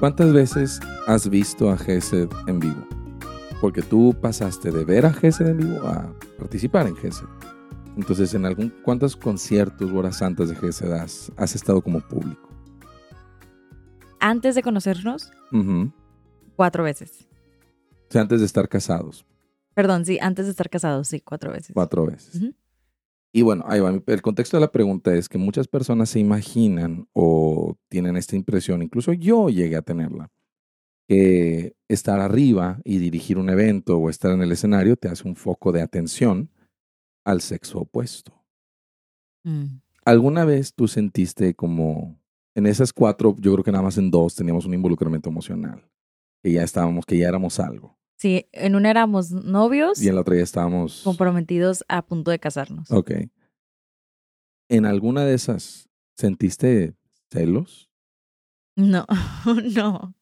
¿Cuántas veces has visto a Gesed en vivo? Porque tú pasaste de ver a Gesed en vivo a participar en Gesed. Entonces, ¿en algún, cuántos conciertos o horas santas de Gesed has, has estado como público? Antes de conocernos, cuatro veces. O sea, antes de estar casados, Perdón, sí, antes de estar casados, sí, cuatro veces. cuatro veces. Ujú. Y bueno, ahí va. El contexto de la pregunta es que muchas personas se imaginan o tienen esta impresión, incluso yo llegué a tenerla, que estar arriba y dirigir un evento o estar en el escenario te hace un foco de atención al sexo opuesto. Mm. ¿Alguna vez tú sentiste como en esas cuatro, yo creo que nada más en dos teníamos un involucramiento emocional, que ya estábamos, que ya éramos algo, Sí, en una éramos novios y en la otra ya estábamos... comprometidos a punto de casarnos. Ok. ¿En alguna de esas sentiste celos? No, no,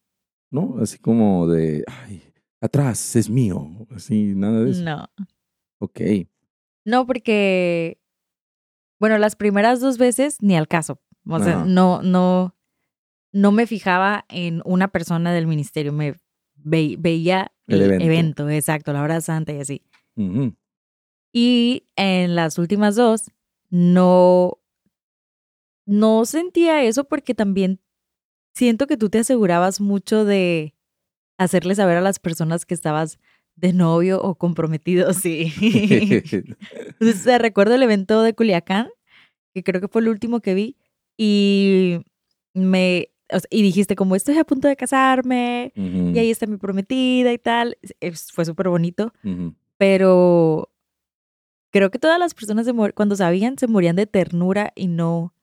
¿No? Así como de, ay, atrás, es mío. Así, nada de eso. no. Ok. No, porque, bueno, las primeras dos veces ni al caso. O sea, no, no, no me fijaba en una persona del ministerio. Me ve- veía El el, evento. evento. exacto, la hora santa y así. Ujú. Y en las últimas dos, no, no sentía eso porque también siento que tú te asegurabas mucho de hacerle saber a las personas que estabas de novio o comprometido, sí. Entonces, recuerdo el evento de Culiacán, que creo que fue el último que vi, y me, o sea, y dijiste como estoy a punto de casarme, y ahí está mi prometida y tal. Es- Fue súper bonito pero creo que todas las personas se cuando sabían se morían de ternura y no,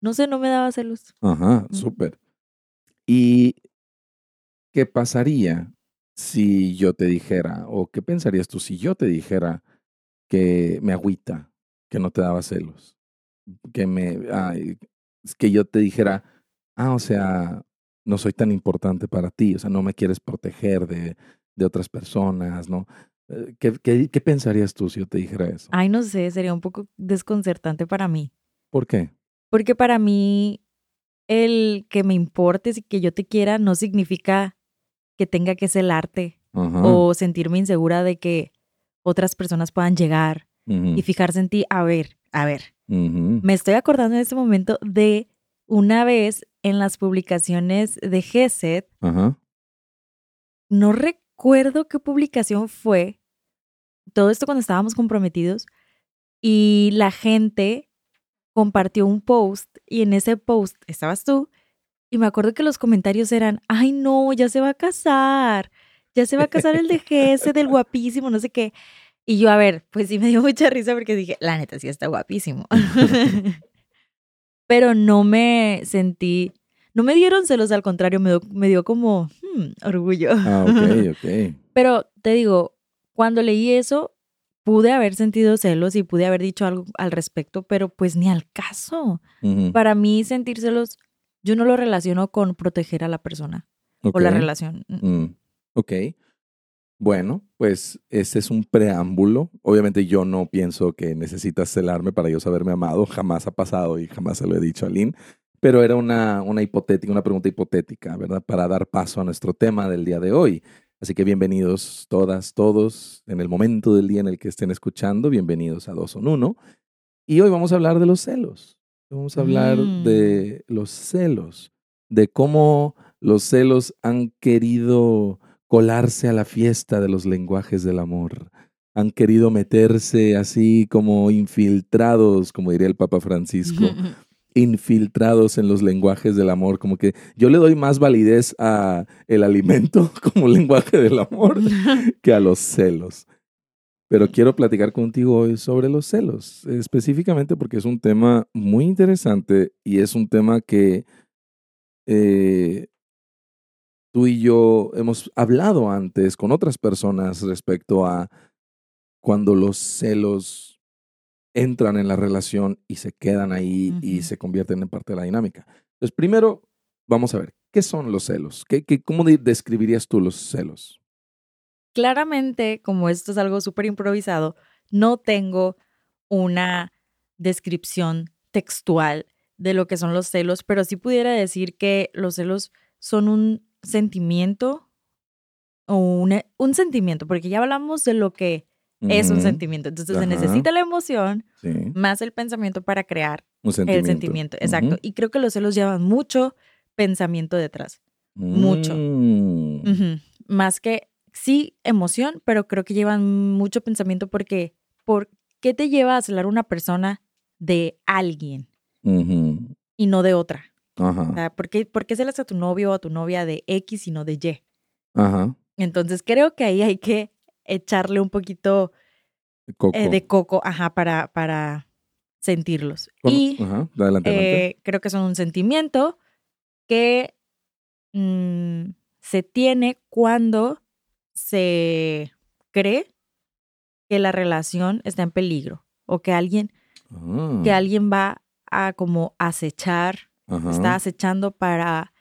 no sé, no me daba celos. Ajá, Ujú. súper. ¿Y qué pasaría si yo te dijera, o qué pensarías tú si yo te dijera que me agüita, que no te daba celos? Que me, ay, que yo te dijera, ah, o sea, no soy tan importante para ti, o sea, no me quieres proteger de, de otras personas, ¿no? Eh, ¿Qué, qué, qué pensarías tú si yo te dijera eso? Ay, no sé, sería un poco desconcertante para mí, ¿Por qué? porque para mí el que me importes y que yo te quiera no significa que tenga que celarte Ajá. o sentirme insegura de que otras personas puedan llegar y fijarse en ti. A ver, a ver. Me estoy acordando en este momento de una vez en las publicaciones de GESED, Ajá. no recuerdo qué publicación fue, todo esto cuando estábamos comprometidos, y la gente compartió un post y en ese post estabas tú, y me acuerdo que los comentarios eran, ay no, ya se va a casar, ya se va a casar el de GESED, el guapísimo, no sé qué. Y yo, a ver, pues sí me dio mucha risa porque dije, la neta sí está guapísimo. Pero no me sentí, no me dieron celos, al contrario, me dio, me dio como hmm, orgullo. Ah, ok, ok. Pero te digo, cuando leí eso, pude haber sentido celos y pude haber dicho algo al respecto, pero pues ni al caso. Para mí sentir celos, yo no lo relaciono con proteger a la persona o la relación. Mm, Ok. Bueno, pues ese es un preámbulo. Obviamente yo no pienso que necesitas celarme para yo saberme amado. Jamás ha pasado y jamás se lo he dicho a Lynn. Pero era una, una hipotética, una pregunta hipotética, ¿verdad? Para dar paso a nuestro tema del día de hoy. Así que bienvenidos todas, todos, en el momento del día en el que estén escuchando, bienvenidos a Dos son Uno. Y hoy vamos a hablar de los celos. Vamos a hablar Mm. de los celos, de cómo los celos han querido colarse a la fiesta de los lenguajes del amor. Han querido meterse así como infiltrados, como diría el Papa Francisco, infiltrados en los lenguajes del amor, como que yo le doy más validez a el alimento como lenguaje del amor que a los celos. Pero quiero platicar contigo hoy sobre los celos, específicamente porque es un tema muy interesante y es un tema que eh, tú y yo hemos hablado antes con otras personas respecto a cuando los celos entran en la relación y se quedan ahí y se convierten en parte de la dinámica. Entonces, primero, vamos a ver, ¿qué son los celos? ¿Qué, qué, ¿Cómo de- describirías tú los celos? Claramente, como esto es algo súper improvisado, no tengo una descripción textual de lo que son los celos, pero sí pudiera decir que los celos son un sentimiento o un, un sentimiento, porque ya hablamos de lo que es un sentimiento. Entonces se necesita la emoción Sí, más el pensamiento para crear sentimiento. el sentimiento. Exacto. Y creo que los celos llevan mucho pensamiento detrás. mucho. Mm. Más que sí emoción, pero creo que llevan mucho pensamiento porque ¿por qué te lleva a celar una persona de alguien y no de otra? O Ajá. sea, ¿por qué, por qué celas a tu novio o a tu novia de X y no de Y? Ajá. Entonces creo que ahí hay que echarle un poquito Coco. eh, de coco, ajá, para, para sentirlos. Bueno, y Ajá. Adelante, adelante. eh, creo que son un sentimiento que mm, se tiene cuando se cree que la relación está en peligro o que alguien, que Ah, alguien va a como acechar, ajá. está acechando para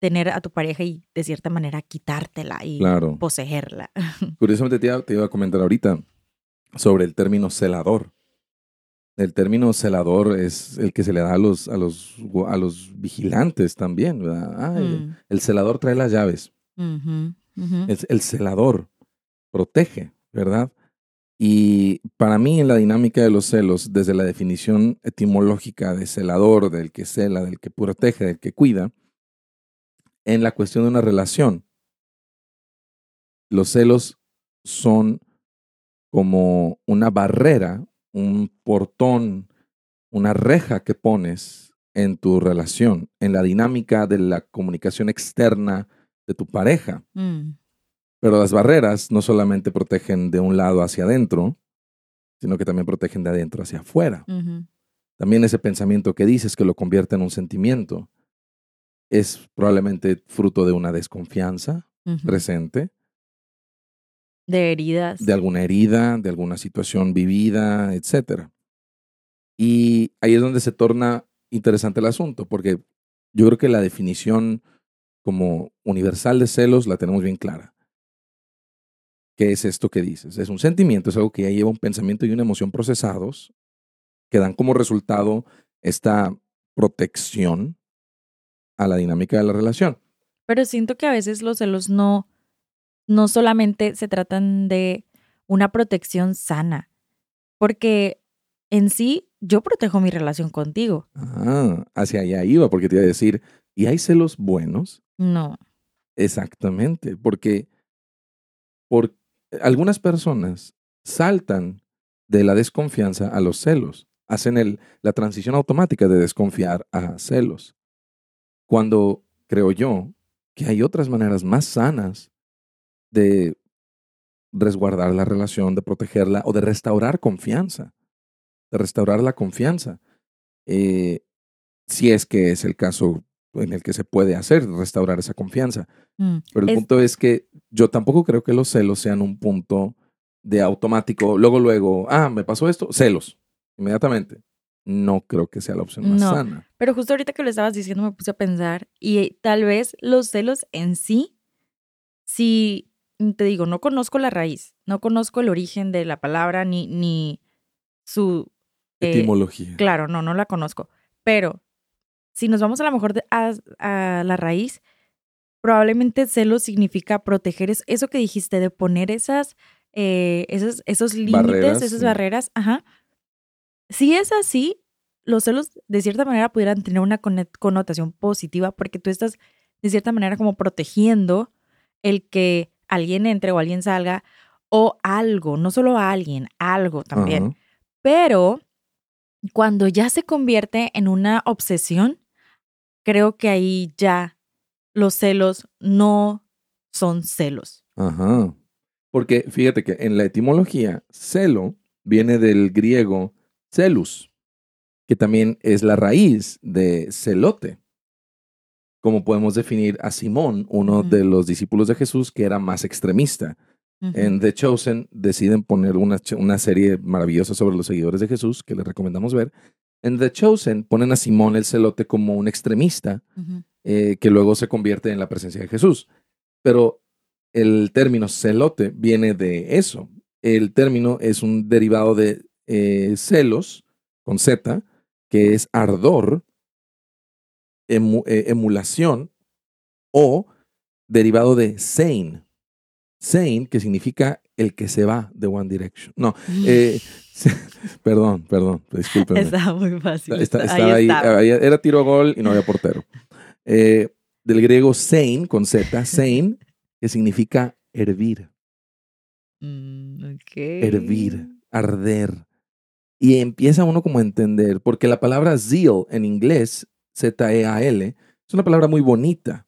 tener a tu pareja y de cierta manera quitártela y Claro. poseerla. Curiosamente te iba, te iba a comentar ahorita sobre el término celador. El término celador es el que se le da a los, a los, a los vigilantes también. ¿verdad? Ay, Mm, El celador trae las llaves. el celador protege, ¿verdad? Y para mí en la dinámica de los celos, desde la definición etimológica de celador, del que cela, del que protege, del que cuida, en la cuestión de una relación, los celos son como una barrera, un portón, una reja que pones en tu relación, en la dinámica de la comunicación externa de tu pareja. Mm, Pero las barreras no solamente protegen de un lado hacia adentro, sino que también protegen de adentro hacia afuera. También ese pensamiento que dices que lo convierte en un sentimiento es probablemente fruto de una desconfianza presente, De heridas. de alguna herida, de alguna situación vivida, etc. Y ahí es donde se torna interesante el asunto, porque yo creo que la definición como universal de celos la tenemos bien clara. ¿Qué es esto que dices? Es un sentimiento, es algo que ya lleva un pensamiento y una emoción procesados que dan como resultado esta protección a la dinámica de la relación. Pero siento que a veces los celos no, no solamente se tratan de una protección sana, porque en sí yo protejo mi relación contigo. Ah, hacia allá iba, porque te iba a decir, ¿y hay celos buenos? No. Exactamente, porque por algunas personas saltan de la desconfianza a los celos, hacen la transición automática de desconfiar a celos. Cuando creo yo que hay otras maneras más sanas de resguardar la relación, de protegerla o de restaurar confianza, de restaurar la confianza. Eh, si es que es el caso en el que se puede hacer, restaurar esa confianza. Mm. Pero el Es- punto es que yo tampoco creo que los celos sean un punto de automático, luego, luego, ah, me pasó esto, celos, inmediatamente. No creo que sea la opción más No. sana. Pero justo ahorita que lo estabas diciendo me puse a pensar y tal vez los celos en sí, si te digo, no conozco la raíz, no conozco el origen de la palabra ni, ni su... eh, Etimología. Claro, no, no la conozco. Pero si nos vamos a lo mejor a, a, la raíz, probablemente celo significa proteger es, eso que dijiste, de poner esas, eh, esos, esos límites, esas barreras. Ajá. Si es así, los celos de cierta manera pudieran tener una connotación positiva porque tú estás de cierta manera como protegiendo el que alguien entre o alguien salga o algo, no solo a alguien, algo también. Pero cuando ya se convierte en una obsesión, creo que ahí ya los celos no son celos. Ajá. Porque fíjate que en la etimología, celo viene del griego celus, que también es la raíz de celote. Como podemos definir a Simón, uno de los discípulos de Jesús, que era más extremista. En The Chosen deciden poner una, una, serie maravillosa sobre los seguidores de Jesús que les recomendamos ver. En The Chosen ponen a Simón el celote como un extremista eh, que luego se convierte en la presencia de Jesús. Pero el término celote viene de eso. El término es un derivado de eh, celos, con Z, que es ardor, eh, emulación o derivado de sane. Sane, que significa el que se va de One Direction. No, eh, perdón, perdón, discúlpenme. Estaba muy fácil. ahí, era tiro a gol y no había portero. Eh, del griego sane, con Z, sane, que significa hervir. Mm, hervir, arder. Y empieza uno como a entender, porque la palabra zeal en inglés, Z-E-A-L, es una palabra muy bonita,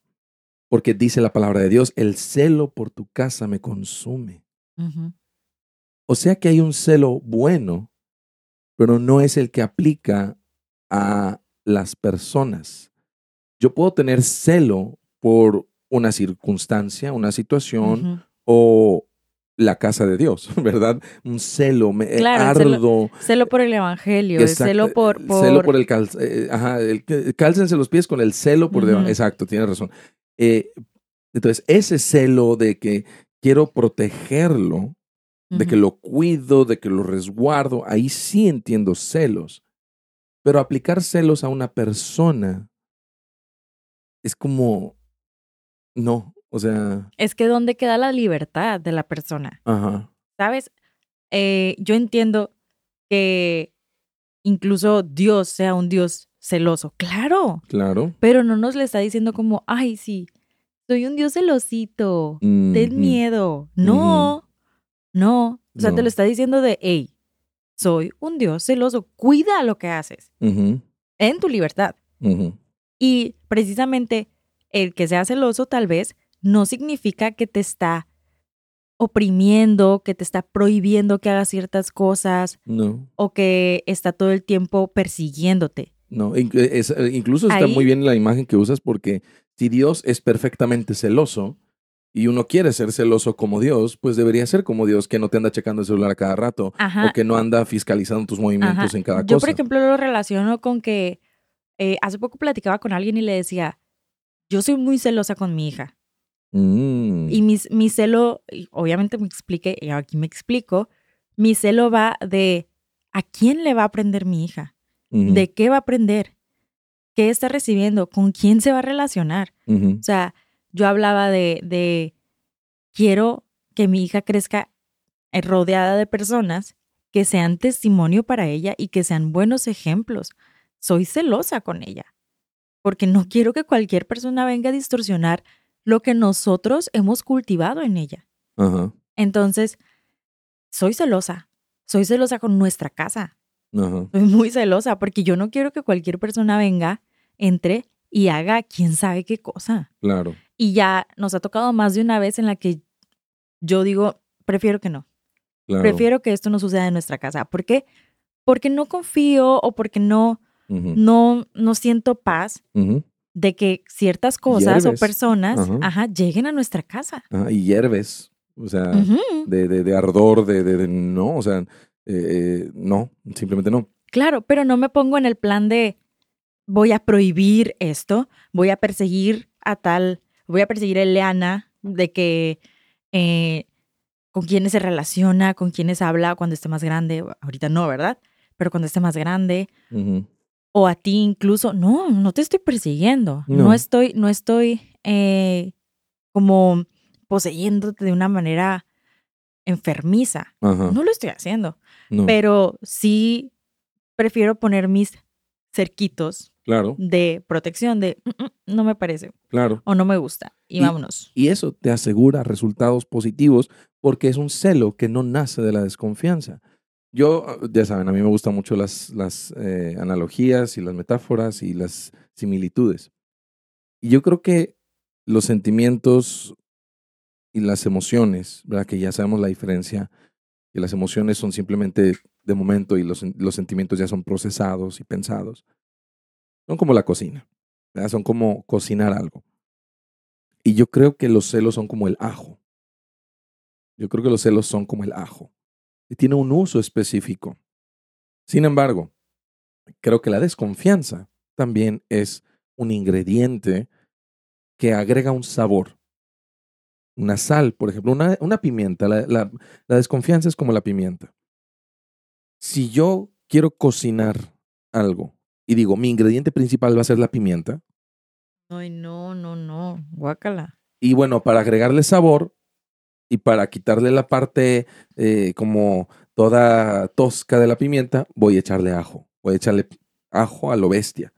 porque dice la palabra de Dios, el celo por tu casa me consume. O sea que hay un celo bueno, pero no es el que aplica a las personas. Yo puedo tener celo por una circunstancia, una situación o la casa de Dios, ¿verdad? Un celo, me eh, ardo. Celo, por el evangelio, celo por, Celo por el, cal, eh, ajá, el, cálcense los pies con el celo por Exacto, tienes razón. Eh, entonces, ese celo de que quiero protegerlo, de que lo cuido, de que lo resguardo, ahí sí entiendo celos. Pero aplicar celos a una persona es como, no, o sea... Es que ¿dónde queda la libertad de la persona? Ajá. ¿Sabes? Eh, yo entiendo que incluso Dios sea un Dios celoso. Claro. Claro. Pero no nos le está diciendo como, ay, sí, soy un Dios celosito, ten miedo. No, no. O sea, te lo está diciendo de, hey, soy un Dios celoso, cuida lo que haces en tu libertad. Y precisamente el que sea celoso tal vez no significa que te está oprimiendo, que te está prohibiendo que hagas ciertas cosas. No. O que está todo el tiempo persiguiéndote. No, eh, incluso está muy bien la imagen que usas porque si Dios es perfectamente celoso y uno quiere ser celoso como Dios, pues debería ser como Dios que no te anda checando el celular a cada rato o que no anda fiscalizando tus movimientos en cada cosa. Yo, por ejemplo, lo relaciono con que eh, hace poco platicaba con alguien y le decía, yo soy muy celosa con mi hija. Mm. Y mi, mi celo, obviamente me expliqué, y aquí me explico, mi celo va de a quién le va a aprender mi hija, de qué va a aprender, qué está recibiendo, con quién se va a relacionar. O sea, yo hablaba de, de, quiero que mi hija crezca eh, rodeada de personas que sean testimonio para ella y que sean buenos ejemplos. Soy celosa con ella, porque no quiero que cualquier persona venga a distorsionar lo que nosotros hemos cultivado en ella. Entonces, soy celosa. Soy celosa con nuestra casa. Soy muy celosa porque yo no quiero que cualquier persona venga, entre y haga quién sabe qué cosa. Claro. Y ya nos ha tocado más de una vez en la que yo digo, prefiero que no. Prefiero que esto no suceda en nuestra casa. ¿Por qué? Porque no confío o porque no, no, no siento paz de que ciertas cosas o personas ajá. lleguen a nuestra casa. y hierves, o sea, de, de, ardor, de, de, no, o sea, eh, no, simplemente no. Claro, pero no me pongo en el plan de voy a prohibir esto, voy a perseguir a tal, voy a perseguir a Eleana de que eh, con quiénes se relaciona, con quiénes habla cuando esté más grande. Ahorita no, ¿verdad? Pero cuando esté más grande. O a ti incluso, no, no te estoy persiguiendo. No, No. estoy, no estoy eh, como poseyéndote de una manera enfermiza. No lo estoy haciendo. No. Pero sí prefiero poner mis cerquitos Claro, de protección de "Mm, mm, no me parece claro. o no me gusta y, Y- vámonos. Y eso te asegura resultados positivos porque es un celo que no nace de la desconfianza. Yo, ah, ya saben, a mí me gustan mucho las, las eh, analogías y las metáforas y las similitudes. Y yo creo que los sentimientos y las emociones, ¿verdad? que ya sabemos la diferencia, que las emociones son simplemente de momento y los, los sentimientos ya son procesados y pensados. Son como la cocina, son como cocinar algo. Y yo creo que los celos son como el ajo. Yo creo que los celos son como el ajo. Y tiene un uso específico. Sin embargo, creo que la desconfianza también es un ingrediente que agrega un sabor. Una sal, por ejemplo, una, una pimienta. La, la- la desconfianza es como la pimienta. Si yo quiero cocinar algo y digo, mi ingrediente principal va a ser la pimienta, Ay, no, no, no, guácala. Y bueno, para agregarle sabor y para quitarle la parte eh, como toda tosca de la pimienta, voy a echarle ajo. Voy a echarle ajo a lo bestia.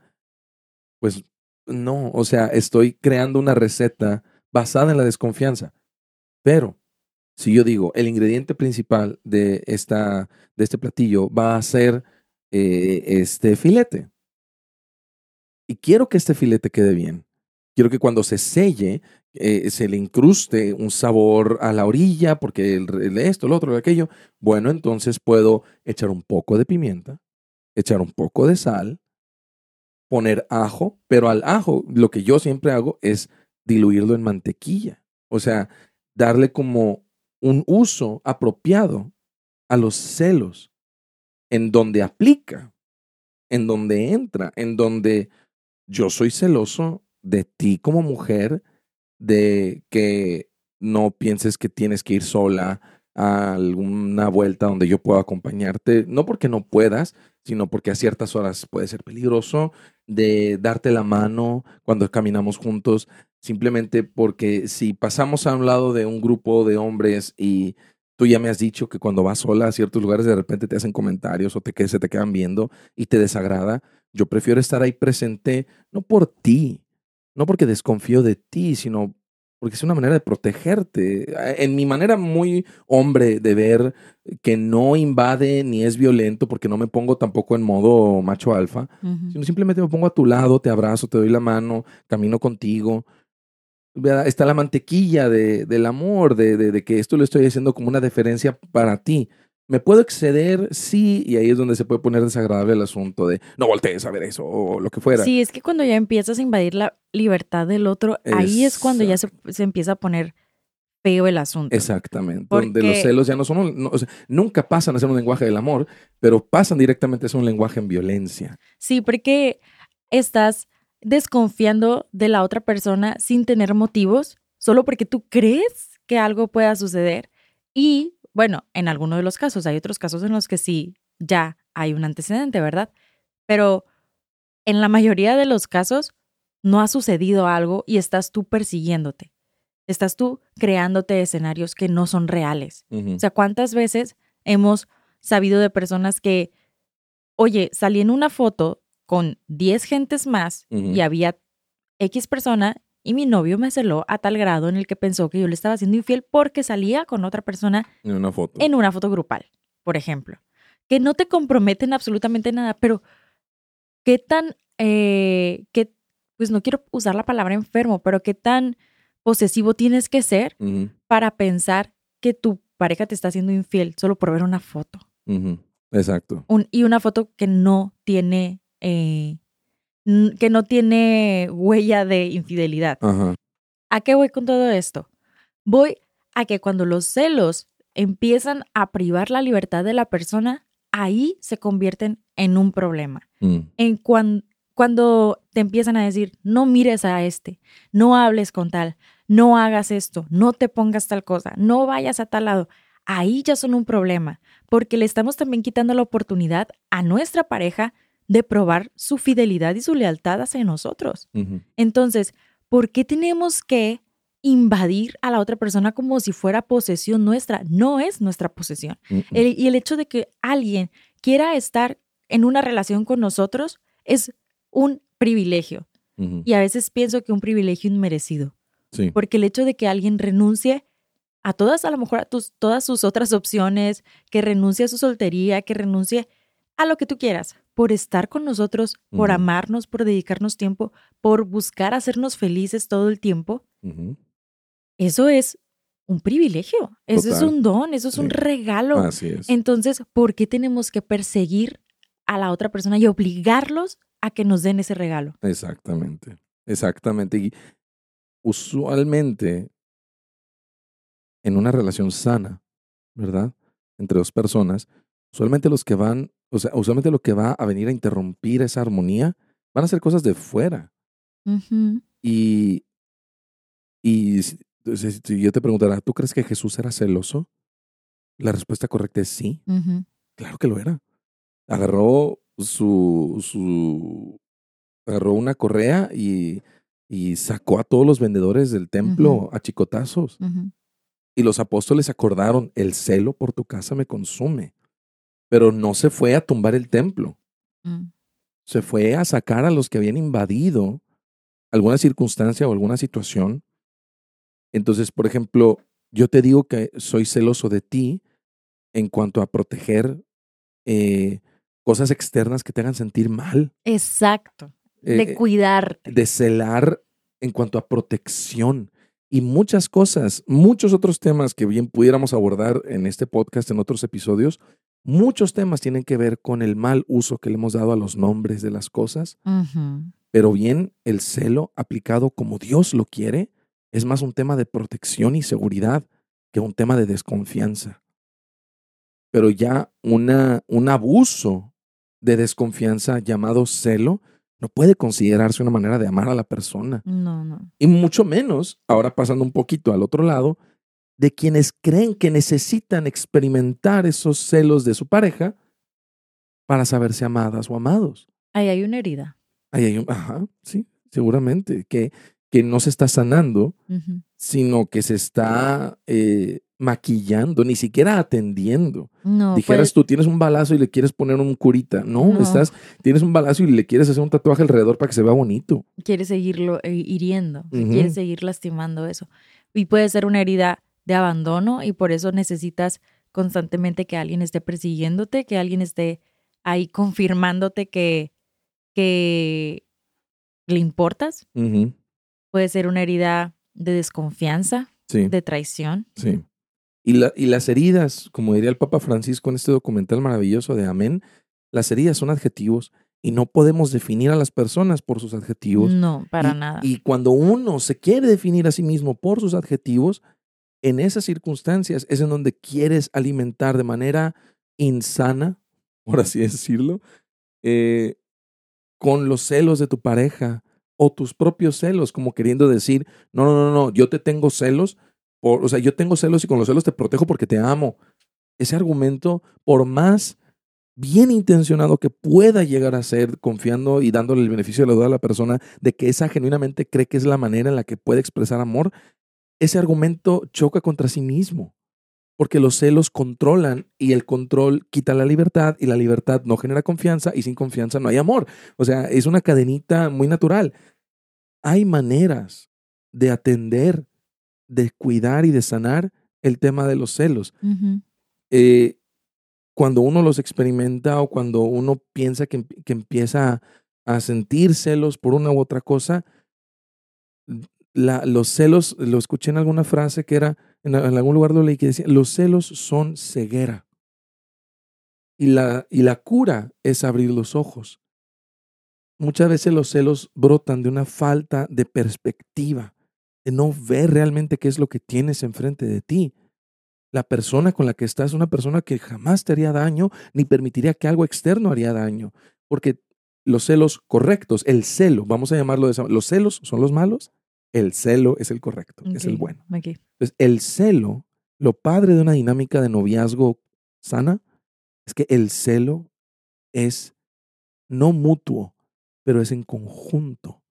Pues no, o sea, estoy creando una receta basada en la desconfianza. Pero si yo digo, el ingrediente principal de, esta, de este platillo va a ser eh, este filete. Y quiero que este filete quede bien. Quiero que cuando se selle, eh, se le incruste un sabor a la orilla, porque el, esto, el otro, el aquello. Bueno, entonces puedo echar un poco de pimienta, echar un poco de sal, poner ajo, pero al ajo lo que yo siempre hago es diluirlo en mantequilla. O sea, darle como un uso apropiado a los celos, en donde aplica, en donde entra, en donde yo soy celoso de ti como mujer, de que no pienses que tienes que ir sola a alguna vuelta donde yo pueda acompañarte, no porque no puedas, sino porque a ciertas horas puede ser peligroso, de darte la mano cuando caminamos juntos, simplemente porque si pasamos a un lado de un grupo de hombres y tú ya me has dicho que cuando vas sola a ciertos lugares de repente te hacen comentarios o te, que se te quedan viendo y te desagrada, yo prefiero estar ahí presente no por ti, no porque desconfío de ti, sino porque es una manera de protegerte. En mi manera muy hombre de ver que no invade ni es violento, porque no me pongo tampoco en modo macho alfa, sino simplemente me pongo a tu lado, te abrazo, te doy la mano, camino contigo. ¿Verdad? Está la mantequilla de, del amor, de, de, de que esto lo estoy haciendo como una deferencia para ti. ¿Me puedo exceder? Sí, y ahí es donde se puede poner desagradable el asunto de no voltees a ver eso o lo que fuera. Sí, es que cuando ya empiezas a invadir la libertad del otro, ahí es cuando ya se, se empieza a poner feo el asunto. Exactamente. Donde los celos ya no son, no, o sea, nunca pasan a ser un lenguaje del amor, pero pasan directamente a ser un lenguaje en violencia. Sí, porque estás desconfiando de la otra persona sin tener motivos, solo porque tú crees que algo pueda suceder. Y bueno, en algunos de los casos, hay otros casos en los que sí, ya hay un antecedente, ¿verdad? Pero en la mayoría de los casos no ha sucedido algo y estás tú persiguiéndote. Estás tú creándote escenarios que no son reales. O sea, ¿cuántas veces hemos sabido de personas que, oye, salí en una foto con 10 gentes más y había X persona y mi novio me celó a tal grado en el que pensó que yo le estaba siendo infiel porque salía con otra persona en una foto. en una foto grupal, por ejemplo, que no te comprometen absolutamente nada, pero qué tan, eh, qué, pues no quiero usar la palabra enfermo, pero qué tan posesivo tienes que ser para pensar que tu pareja te está haciendo infiel solo por ver una foto. Exacto. Un- y una foto que no tiene, eh, que no tiene huella de infidelidad. Ajá. ¿A qué voy con todo esto? Voy a que cuando los celos empiezan a privar la libertad de la persona, ahí se convierten en un problema. Mm, En cuan- cuando te empiezan a decir, no mires a este, no hables con tal, no hagas esto, no te pongas tal cosa, no vayas a tal lado, ahí ya son un problema, porque le estamos también quitando la oportunidad a nuestra pareja de probar su fidelidad y su lealtad hacia nosotros. Entonces, ¿por qué tenemos que invadir a la otra persona como si fuera posesión nuestra? No es nuestra posesión. El- y el hecho de que alguien quiera estar en una relación con nosotros es un privilegio. Y a veces pienso que un privilegio inmerecido. Sí. Porque el hecho de que alguien renuncie a todas, a lo mejor a tus, todas sus otras opciones, que renuncie a su soltería, que renuncie a lo que tú quieras, por estar con nosotros, por amarnos, por dedicarnos tiempo, por buscar hacernos felices todo el tiempo, eso es un privilegio, eso es un don, eso es un regalo. Así es. Entonces, ¿por qué tenemos que perseguir a la otra persona y obligarlos a que nos den ese regalo? Exactamente. Exactamente. Y usualmente en una relación sana, ¿verdad? Entre dos personas, usualmente los que van, o sea, usualmente lo que va a venir a interrumpir esa armonía van a ser cosas de fuera. Y, y si, yo te preguntara, ¿tú crees que Jesús era celoso? La respuesta correcta es sí. Claro que lo era. Agarró su, su agarró una correa y, y sacó a todos los vendedores del templo Ujú. a chicotazos. Y los apóstoles acordaron, el celo por tu casa me consume. Pero no se fue a tumbar el templo. Mm. Se fue a sacar a los que habían invadido alguna circunstancia o alguna situación. Entonces, por ejemplo, yo te digo que soy celoso de ti en cuanto a proteger eh, cosas externas que te hagan sentir mal, Exacto. Eh, de eh, cuidarte. de celar en cuanto a protección y muchas cosas, muchos otros temas que bien pudiéramos abordar en este podcast, en otros episodios, muchos temas tienen que ver con el mal uso que le hemos dado a los nombres de las cosas pero bien el celo aplicado como Dios lo quiere es más un tema de protección y seguridad que un tema de desconfianza. Pero ya una, un abuso de desconfianza llamado celo no puede considerarse una manera de amar a la persona. No, no. Y mucho menos, ahora pasando un poquito al otro lado, de quienes creen que necesitan experimentar esos celos de su pareja para saberse amadas o amados. Ahí hay una herida. Ahí hay un, ajá, sí, seguramente, que, que no se está sanando, Ujú. sino que se está eh, maquillando, ni siquiera atendiendo. No, Dijeras pues, tú, tienes un balazo y le quieres poner un curita. No, No. estás, tienes un balazo y le quieres hacer un tatuaje alrededor para que se vea bonito. quieres seguirlo eh, hiriendo, sea, Ujú. quieres seguir lastimando eso. Y puede ser una herida de abandono y por eso necesitas constantemente que alguien esté persiguiéndote, que alguien esté ahí confirmándote que, que le importas. Puede ser una herida de desconfianza, Sí, de traición. sí. Y, la, y las heridas, como diría el Papa Francisco en este documental maravilloso de Amén, las heridas son adjetivos y no podemos definir a las personas por sus adjetivos. No, para y, nada. Y cuando uno se quiere definir a sí mismo por sus adjetivos, en esas circunstancias es en donde quieres alimentar de manera insana, por así decirlo, eh, con los celos de tu pareja o tus propios celos, como queriendo decir, no, no, no, no, yo te tengo celos, por, o sea, yo tengo celos y con los celos te protejo porque te amo. Ese argumento, por más bien intencionado que pueda llegar a ser, confiando y dándole el beneficio de la duda a la persona de que esa genuinamente cree que es la manera en la que puede expresar amor, ese argumento choca contra sí mismo, porque los celos controlan y el control quita la libertad y la libertad no genera confianza y sin confianza no hay amor. O sea, es una cadenita muy natural. Hay maneras de atender, de cuidar y de sanar el tema de los celos. Ujú. Eh, cuando uno los experimenta o cuando uno piensa que, que empieza a sentir celos por una u otra cosa, los celos, lo escuché en alguna frase que era, en, en algún lugar lo leí que decía, los celos son ceguera. Y la, y la cura es abrir los ojos. Muchas veces los celos brotan de una falta de perspectiva, de no ver realmente qué es lo que tienes enfrente de ti. La persona con la que estás es una persona que jamás te haría daño ni permitiría que algo externo haría daño. Porque los celos correctos, el celo, vamos a llamarlo de esa los celos son los malos. El celo es el correcto, es el bueno. Entonces, el celo, lo padre de una dinámica de noviazgo sana, es que el celo es no mutuo, pero es en conjunto.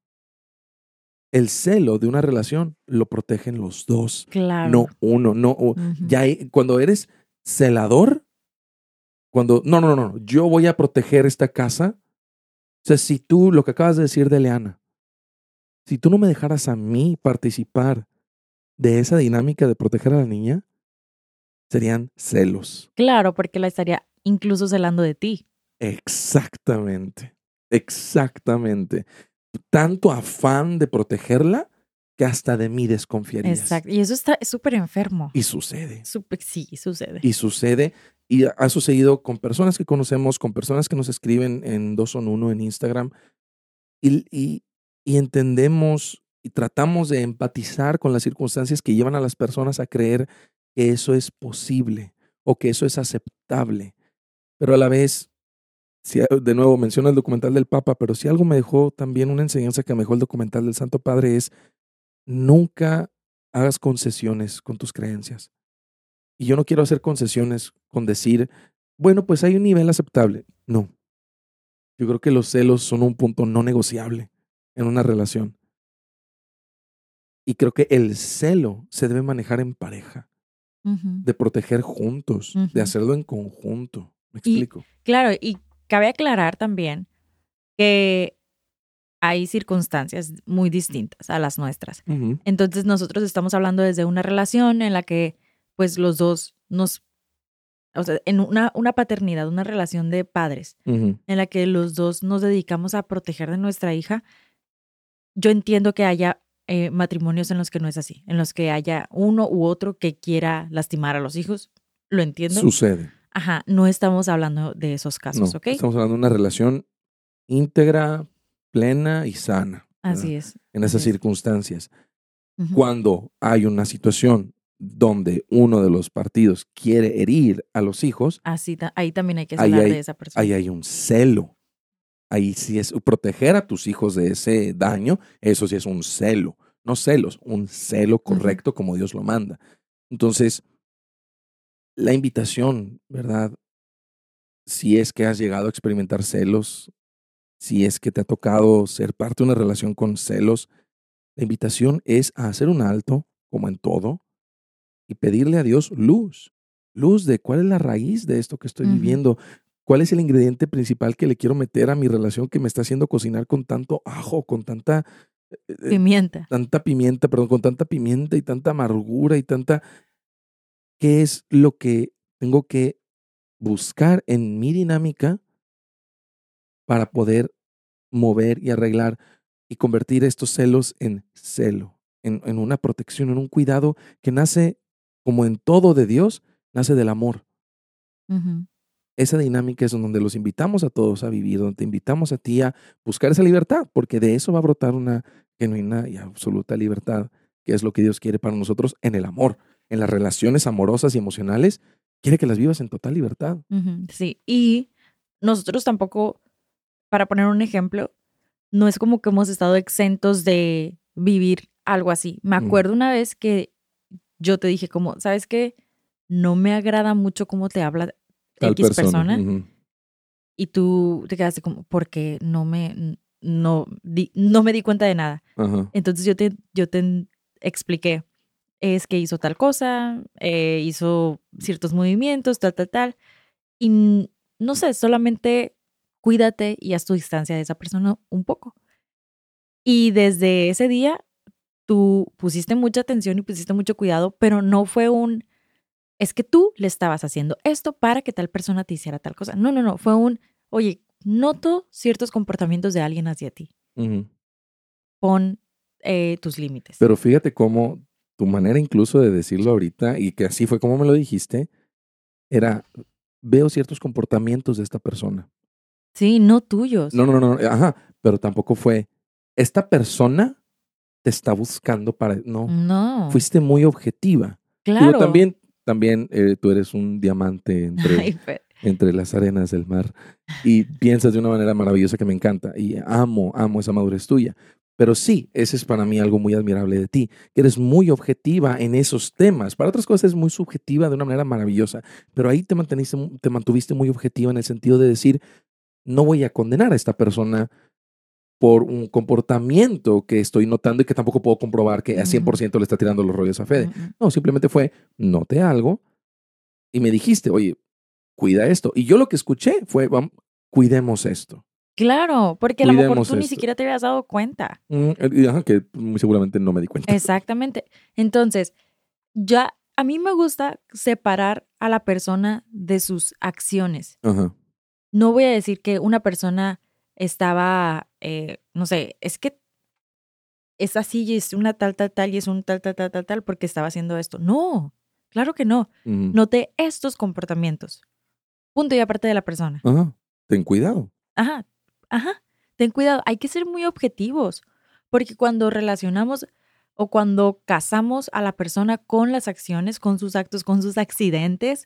El celo de una relación lo protegen los dos, Claro. no uno, no. ya hay- cuando eres celador, cuando, no, no, no, no, yo voy a proteger esta casa. O sea, si tú, lo que acabas de decir de Leana, si tú no me dejaras a mí participar de esa dinámica de proteger a la niña, serían celos. Claro, porque la estaría incluso celando de ti. Exactamente, exactamente. Tanto afán de protegerla que hasta de mí desconfiarías. Exacto. Y eso está súper enfermo. Y sucede. Sí, sucede. Y sucede, y ha sucedido con personas que conocemos, con personas que nos escriben en dos son uno en Instagram, y, y, y entendemos y tratamos de empatizar con las circunstancias que llevan a las personas a creer que eso es posible o que eso es aceptable. Pero a la vez, si, de nuevo menciona el documental del Papa, pero si algo me dejó también una enseñanza que me dejó el documental del Santo Padre es nunca hagas concesiones con tus creencias. Y yo no quiero hacer concesiones con decir, bueno, pues hay un nivel aceptable. No. Yo creo que los celos son un punto no negociable en una relación. Y creo que el celo se debe manejar en pareja, de proteger juntos, de hacerlo en conjunto. ¿Me Y- explico? Claro, y cabe aclarar también que hay circunstancias muy distintas a las nuestras. Entonces nosotros estamos hablando desde una relación en la que pues los dos nos, o sea, en una, una paternidad, una relación de padres, en la que los dos nos dedicamos a proteger de nuestra hija, yo entiendo que haya eh, matrimonios en los que no es así, en los que haya uno u otro que quiera lastimar a los hijos, lo entiendo. Sucede. Ajá, no estamos hablando de esos casos, No, ¿ok? Estamos hablando de una relación íntegra, plena y sana. ¿verdad? Así es. En esas es. circunstancias. Cuando hay una situación donde uno de los partidos quiere herir a los hijos, Así, ahí también hay que hay- de esa persona. ahí hay un celo. Ahí sí es proteger a tus hijos de ese daño, eso sí es un celo, no celos, un celo correcto como Dios lo manda. Entonces, la invitación, ¿verdad? Si es que has llegado a experimentar celos, si es que te ha tocado ser parte de una relación con celos, la invitación es a hacer un alto, como en todo, y pedirle a Dios luz, luz de cuál es la raíz de esto que estoy viviendo, cuál es el ingrediente principal que le quiero meter a mi relación que me está haciendo cocinar con tanto ajo, con tanta, eh, eh, Pimienta. tanta pimienta, perdón, con tanta pimienta y tanta amargura y tanta... ¿Qué es lo que tengo que buscar en mi dinámica para poder mover y arreglar y convertir estos celos en celo, en, en una protección, en un cuidado que nace, como en todo de Dios, nace del amor. Ujú. Esa dinámica es donde los invitamos a todos a vivir, donde te invitamos a ti a buscar esa libertad, porque de eso va a brotar una genuina y absoluta libertad, que es lo que Dios quiere para nosotros en el amor, en las relaciones amorosas y emocionales. Quiere que las vivas en total libertad. Sí, y nosotros tampoco, para poner un ejemplo, no es como que hemos estado exentos de vivir algo así. Me Mm. acuerdo una vez que yo te dije como, ¿sabes qué? No me agrada mucho cómo te habla Tal X persona. Ujú. Y tú te quedaste como, porque no me, no, di- no me di cuenta de nada. Ajá. Entonces yo te, yo te expliqué, es que hizo tal cosa, eh, hizo ciertos movimientos, tal, tal, tal. Y no sé, solamente cuídate y haz tu distancia de esa persona un poco. Y desde ese día, tú pusiste mucha atención y pusiste mucho cuidado, pero no fue un, es que tú le estabas haciendo esto para que tal persona te hiciera tal cosa. No, no, no, fue un, oye, noto ciertos comportamientos de alguien hacia ti. Pon eh, tus límites. Pero fíjate cómo tu manera incluso de decirlo ahorita, y que así fue como me lo dijiste, era, veo ciertos comportamientos de esta persona. Sí, no tuyos. No, no, no, no, ajá, pero tampoco fue, esta persona te está buscando para, no, No. fuiste muy objetiva. Digo, claro. también, también eh, tú eres un diamante entre, Ay, entre las arenas del mar y piensas de una manera maravillosa que me encanta y amo, amo esa madurez tuya. Pero sí, ese es para mí algo muy admirable de ti, que eres muy objetiva en esos temas. Para otras cosas es muy subjetiva de una manera maravillosa, pero ahí te, manteniste, te mantuviste muy objetiva en el sentido de decir, no voy a condenar a esta persona por un comportamiento que estoy notando y que tampoco puedo comprobar que a 100% le está tirando los rollos a Fede. No, simplemente fue, noté algo y me dijiste, oye, cuida esto. Y yo lo que escuché fue, vamos, cuidemos esto. Claro, porque a lo mejor tú ni siquiera te habías dado cuenta. Mm, eh, que muy seguramente no me di cuenta. Exactamente. Entonces, ya a mí me gusta separar a la persona de sus acciones. Ajá. No voy a decir que una persona estaba, eh, no sé, es que es así y es una tal, tal, tal y es un tal, tal, tal, tal, tal porque estaba haciendo esto. No, claro que no. Noté estos comportamientos. Punto y aparte de la persona. Ajá. Ten cuidado. Ajá. Ajá, ten cuidado, hay que ser muy objetivos, porque cuando relacionamos o cuando casamos a la persona con las acciones, con sus actos, con sus accidentes,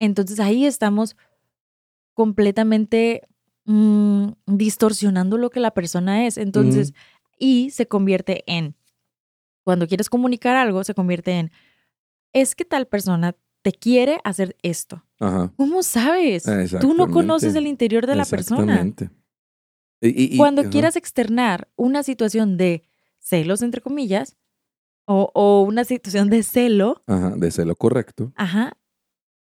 entonces ahí estamos completamente mm, distorsionando lo que la persona es. Entonces, y se convierte en, cuando quieres comunicar algo, se convierte en, es que tal persona te quiere hacer esto. ¿Cómo sabes? Tú no conoces el interior de la persona. Cuando quieras externar una situación de celos, entre comillas, o, una situación de celo. Ajá, de celo correcto. Ajá.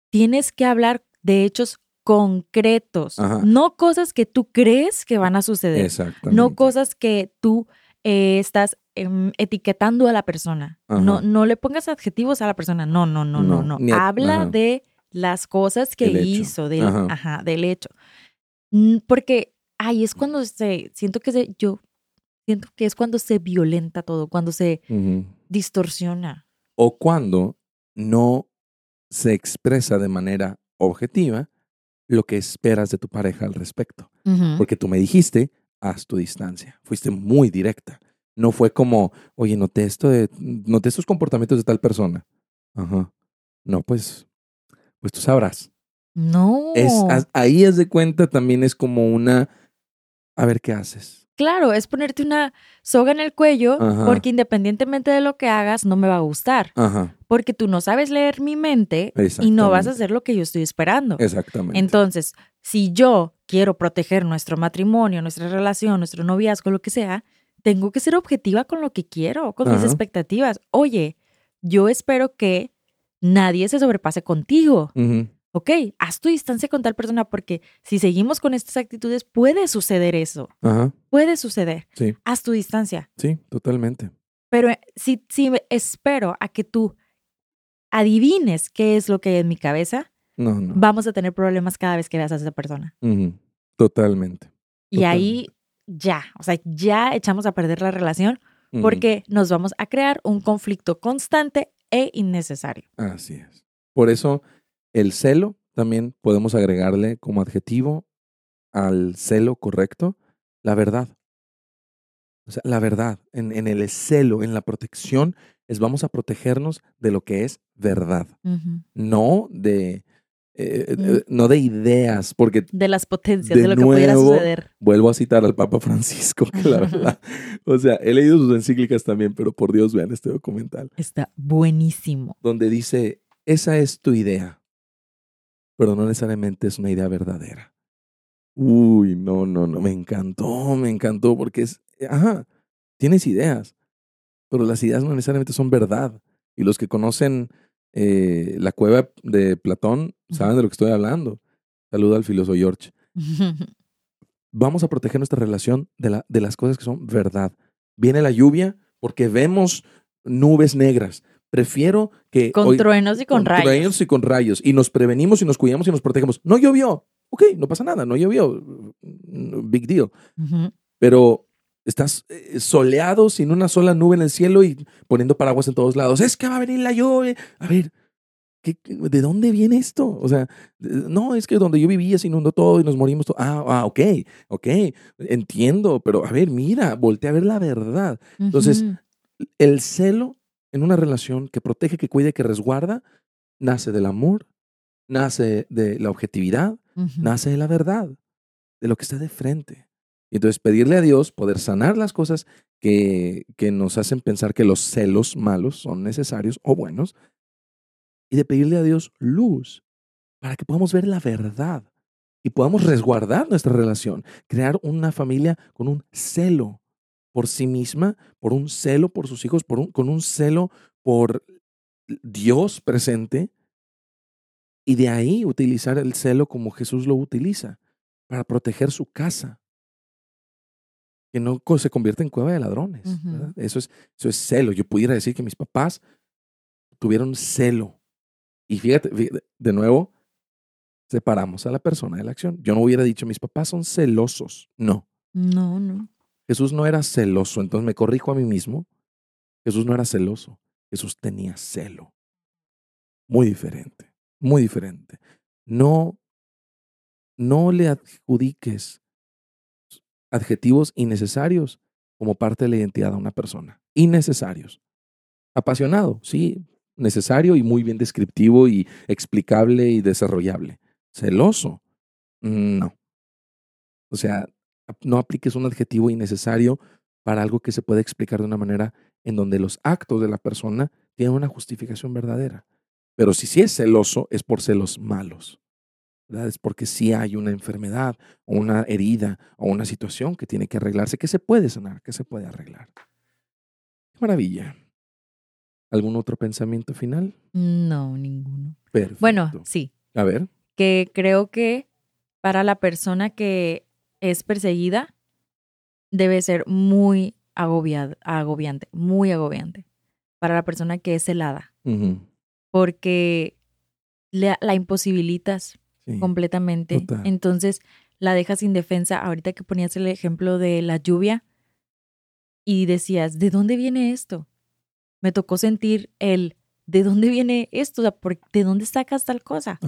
Tienes que hablar de hechos concretos, no cosas que tú crees que van a suceder. No cosas que tú eh, estás em, etiquetando a la persona. No, no le pongas adjetivos a la persona. No, no, no, no, no. Habla de las cosas que hizo, del, ajá. del hecho. Porque ay, es cuando se, siento que se, yo siento que es cuando se violenta todo, cuando se distorsiona. O cuando no se expresa de manera objetiva lo que esperas de tu pareja al respecto. Porque tú me dijiste, haz tu distancia. Fuiste muy directa. No fue como, oye, noté esto de, noté estos comportamientos de tal persona. Ajá. No, pues, pues tú sabrás. No. Es, ahí es de cuenta también es como una a ver qué haces. Claro, es ponerte una soga en el cuello porque independientemente de lo que hagas no me va a gustar. Porque tú no sabes leer mi mente y no vas a hacer lo que yo estoy esperando. Exactamente. Entonces, si yo quiero proteger nuestro matrimonio, nuestra relación, nuestro noviazgo, lo que sea, tengo que ser objetiva con lo que quiero, con mis expectativas. Oye, yo espero que nadie se sobrepase contigo ok, haz tu distancia con tal persona porque si seguimos con estas actitudes puede suceder eso. Ajá. Puede suceder. Sí. Haz tu distancia. Sí, totalmente. Pero eh, si, si espero a que tú adivines qué es lo que hay en mi cabeza, no, no. vamos a tener problemas cada vez que veas a esa persona. Totalmente. Y ahí ya, o sea, ya echamos a perder la relación porque nos vamos a crear un conflicto constante e innecesario. Así es. Por eso el celo también podemos agregarle como adjetivo al celo correcto la verdad. O sea, la verdad, en, en el celo, en la protección, es vamos a protegernos de lo que es verdad, no de, eh, mm. no de ideas, porque... De las potencias, de, lo que pudiera suceder. Vuelvo a citar al Papa Francisco, que la verdad, o sea, he leído sus encíclicas también, pero por Dios vean este documental. Está buenísimo. Donde dice, esa es tu idea, pero no necesariamente es una idea verdadera. Uy, no, no, no, me encantó, me encantó, porque es, ajá, tienes ideas, pero las ideas no necesariamente son verdad. Y los que conocen eh, la cueva de Platón saben de lo que estoy hablando. Saluda al filósofo George. Vamos a proteger nuestra relación de, la, de las cosas que son verdad. Viene la lluvia porque vemos nubes negras, Prefiero que... Con truenos y con, rayos. Con truenos y con rayos. Y nos prevenimos y nos cuidamos y nos protegemos. No llovió. Ok, no pasa nada, no llovió. Big deal. Pero estás eh, soleado sin una sola nube en el cielo y poniendo paraguas en todos lados. Es que va a venir la lluvia. A ver, ¿de dónde viene esto? O sea, no, es que donde yo vivía se inundó todo y nos morimos todo. Ah, ah, ok, ok, entiendo, pero a ver, mira, voltea a ver la verdad. Entonces, el celo en una relación que protege, que cuide, que resguarda, nace del amor, nace de la objetividad, nace de la verdad, de lo que está de frente. Y entonces pedirle a Dios poder sanar las cosas que, que nos hacen pensar que los celos malos son necesarios o buenos. Y de pedirle a Dios luz para que podamos ver la verdad y podamos resguardar nuestra relación, crear una familia con un celo por sí misma, por un celo por sus hijos, por un, con un celo por Dios presente y de ahí utilizar el celo como Jesús lo utiliza para proteger su casa. Que no se convierta en cueva de ladrones. Eso, es, eso es celo. Yo pudiera decir que mis papás tuvieron celo. Y fíjate, de nuevo, separamos a la persona de la acción. Yo no hubiera dicho, mis papás son celosos. No. No, no. Jesús no era celoso, entonces me corrijo a mí mismo. Jesús no era celoso, Jesús tenía celo. Muy diferente, muy diferente. No, no le adjudiques adjetivos innecesarios como parte de la identidad de una persona. Innecesarios. Apasionado, sí, necesario y muy bien descriptivo y explicable y desarrollable. Celoso, no. O sea, no apliques un adjetivo innecesario para algo que se puede explicar de una manera en donde los actos de la persona tienen una justificación verdadera. Pero si sí es celoso, es por celos malos. ¿verdad? Es porque sí hay una enfermedad o una herida o una situación que tiene que arreglarse, que se puede sanar, que se puede arreglar. Qué maravilla. ¿Algún otro pensamiento final? No, ninguno. Perfecto. Bueno, sí. A ver. Que creo que para la persona que es perseguida, debe ser muy agobiante, muy agobiante para la persona que es celada. Porque la, imposibilitas completamente. Entonces la dejas indefensa. Ahorita que ponías el ejemplo de la lluvia y decías, ¿de dónde viene esto? Me tocó sentir el, ¿de dónde viene esto? ¿De dónde sacas tal cosa?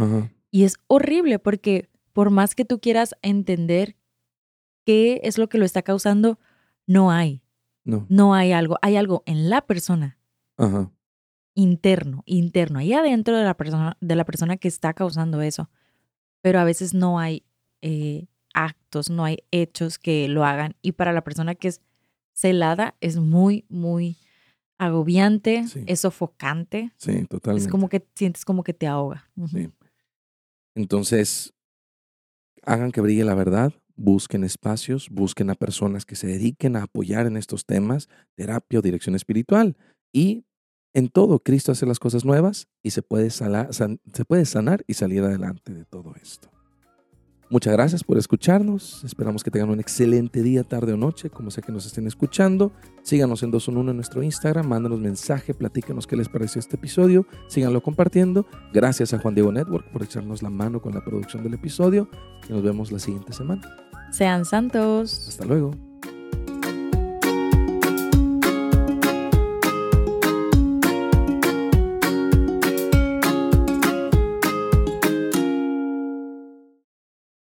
Y es horrible porque por más que tú quieras entender qué es lo que lo está causando, no hay. No. No hay algo. Hay algo en la persona. Ajá. Interno, interno, ahí adentro de la persona, de la persona que está causando eso. Pero a veces no hay eh, actos, no hay hechos que lo hagan. Y para la persona que es celada es muy, muy agobiante, es sofocante. Sí, totalmente. Es como que sientes como que te ahoga. Sí. Entonces, hagan que brille la verdad, busquen espacios, busquen a personas que se dediquen a apoyar en estos temas, terapia o dirección espiritual. Y en todo, Cristo hace las cosas nuevas y se puede, se puede sanar y salir adelante de todo esto. Muchas gracias por escucharnos. Esperamos que tengan un excelente día, tarde o noche, como sea que nos estén escuchando. Síganos en 211 en nuestro Instagram, mándanos mensaje, platícanos qué les pareció este episodio, síganlo compartiendo. Gracias a Juan Diego Network por echarnos la mano con la producción del episodio y nos vemos la siguiente semana. Sean santos. Hasta luego.